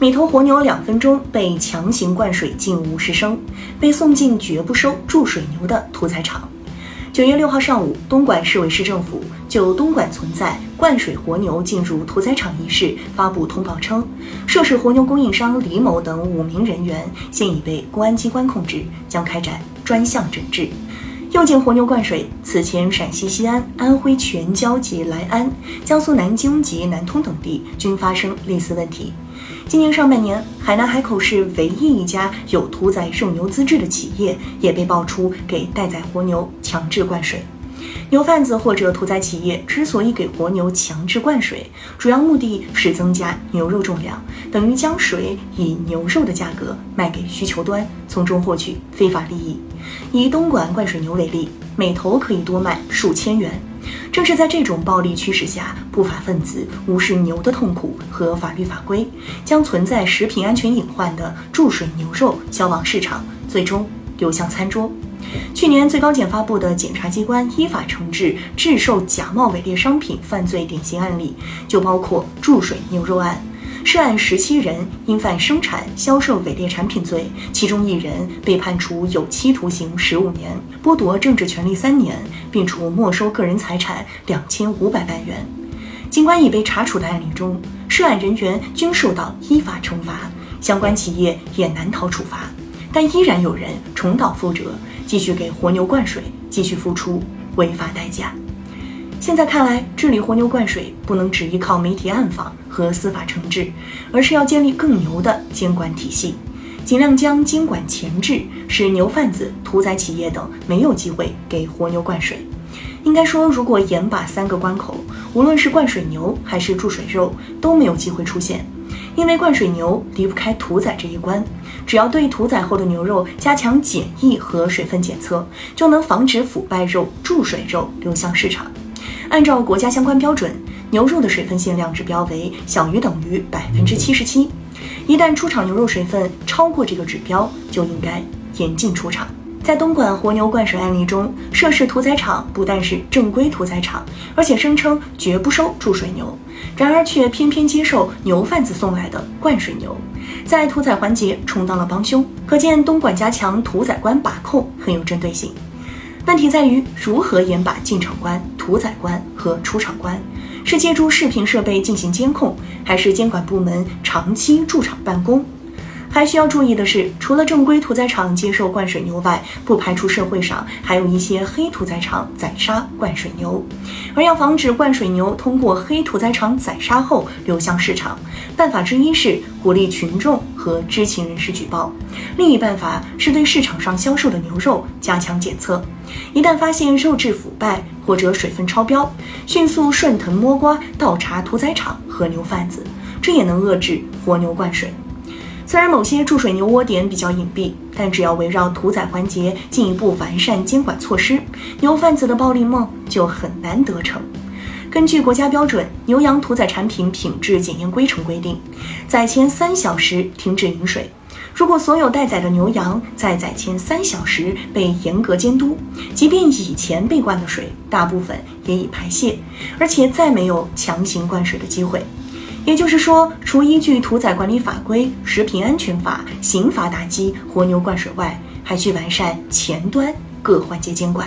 每头活牛两分钟被强行灌水近五十升，被送进绝不收注水牛的屠宰场。九月六号上午，东莞市委市政府就东莞存在灌水活牛进入屠宰场一事发布通报称，涉事活牛供应商李某等五名人员现已被公安机关控制，将开展专项整治。又见活牛灌水，此前陕西西安、安徽全椒及来安、江苏南京及南通等地均发生类似问题。今年上半年，海南海口市唯一一家有屠宰肉牛资质的企业也被爆出给待宰活牛强制灌水。牛贩子或者屠宰企业之所以给活牛强制灌水，主要目的是增加牛肉重量，等于将水以牛肉的价格卖给需求端，从中获取非法利益。以东莞灌水牛为例，每头可以多卖数千元。正是在这种暴利驱使下，不法分子无视牛的痛苦和法律法规，将存在食品安全隐患的注水牛肉销往市场，最终流向餐桌。去年，最高检发布的检察机关依法惩治制售假冒伪劣商品犯罪典型案例，就包括注水牛肉案。涉案十七人因犯生产、销售伪劣产品罪，其中一人被判处有期徒刑十五年，剥夺政治权利三年，并处没收个人财产两千五百万元。尽管已被查处的案例中，涉案人员均受到依法惩罚，相关企业也难逃处罚，但依然有人重蹈覆辙。继续给活牛灌水，继续付出违法代价。现在看来，治理活牛灌水不能只依靠媒体暗访和司法惩治，而是要建立更牛的监管体系，尽量将监管前置，使牛贩子、屠宰企业等没有机会给活牛灌水。应该说，如果严把三个关口，无论是灌水牛还是注水肉，都没有机会出现。因为灌水牛离不开屠宰这一关，只要对屠宰后的牛肉加强检疫和水分检测，就能防止腐败肉、注水肉流向市场。按照国家相关标准，牛肉的水分限量指标为小于等于百分之七十七，一旦出厂牛肉水分超过这个指标，就应该严禁出厂。在东莞活牛灌水案例中，涉事屠宰场不但是正规屠宰场，而且声称绝不收注水牛，然而却偏偏接受牛贩子送来的灌水牛，在屠宰环节充当了帮凶。可见东莞加强屠宰关把控很有针对性。问题在于如何严把进场关、屠宰关和出厂关，是借助视频设备进行监控，还是监管部门长期驻场办公？还需要注意的是，除了正规屠宰场接受灌水牛外，不排除社会上还有一些黑屠宰场宰杀灌水牛。而要防止灌水牛通过黑屠宰场宰杀后流向市场，办法之一是鼓励群众和知情人士举报；另一办法是对市场上销售的牛肉加强检测，一旦发现肉质腐败或者水分超标，迅速顺藤摸瓜倒查屠宰场和牛贩子，这也能遏制活牛灌水。虽然某些注水牛窝点比较隐蔽，但只要围绕屠宰环节进一步完善监管措施，牛贩子的暴利梦就很难得逞。根据国家标准《牛羊屠宰产品品质检验规程》规定，宰前三小时停止饮水。如果所有待宰的牛羊在宰前三小时被严格监督，即便以前被灌的水大部分也已排泄，而且再没有强行灌水的机会。也就是说，除依据屠宰管理法规、食品安全法、刑法打击活牛灌水外，还需完善前端各环节监管。